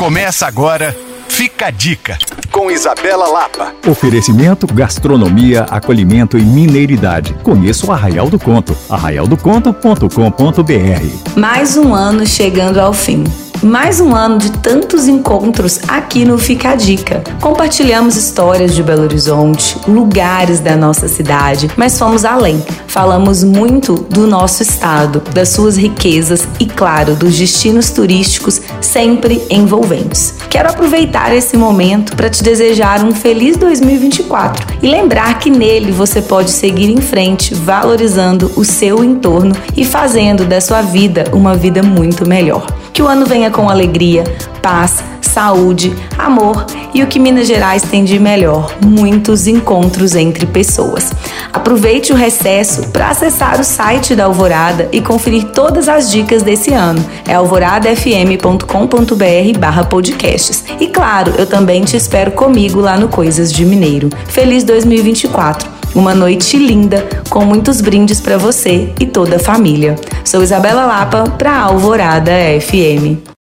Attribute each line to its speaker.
Speaker 1: Começa agora, fica a dica, com Isabela Lapa.
Speaker 2: Oferecimento, gastronomia, acolhimento e mineiridade. Conheça o Arraial do Conto, arraialdoconto.com.br.
Speaker 3: Mais um ano chegando ao fim. Mais um ano de tantos encontros aqui no Fica a Dica. Compartilhamos histórias de Belo Horizonte, lugares da nossa cidade, mas fomos além. Falamos muito do nosso estado, das suas riquezas e, claro, dos destinos turísticos sempre envolventes. Quero aproveitar esse momento para te desejar um feliz 2024 e lembrar que nele você pode seguir em frente, valorizando o seu entorno e fazendo da sua vida uma vida muito melhor. Que o ano venha com alegria, paz, saúde, amor e o que Minas Gerais tem de melhor: muitos encontros entre pessoas. Aproveite o recesso para acessar o site da Alvorada e conferir todas as dicas desse ano. É alvoradafm.com.br/podcasts. E claro, eu também te espero comigo lá no Coisas de Mineiro. Feliz 2024! Uma noite linda, com muitos brindes para você e toda a família. Sou Isabela Lapa para Alvorada FM.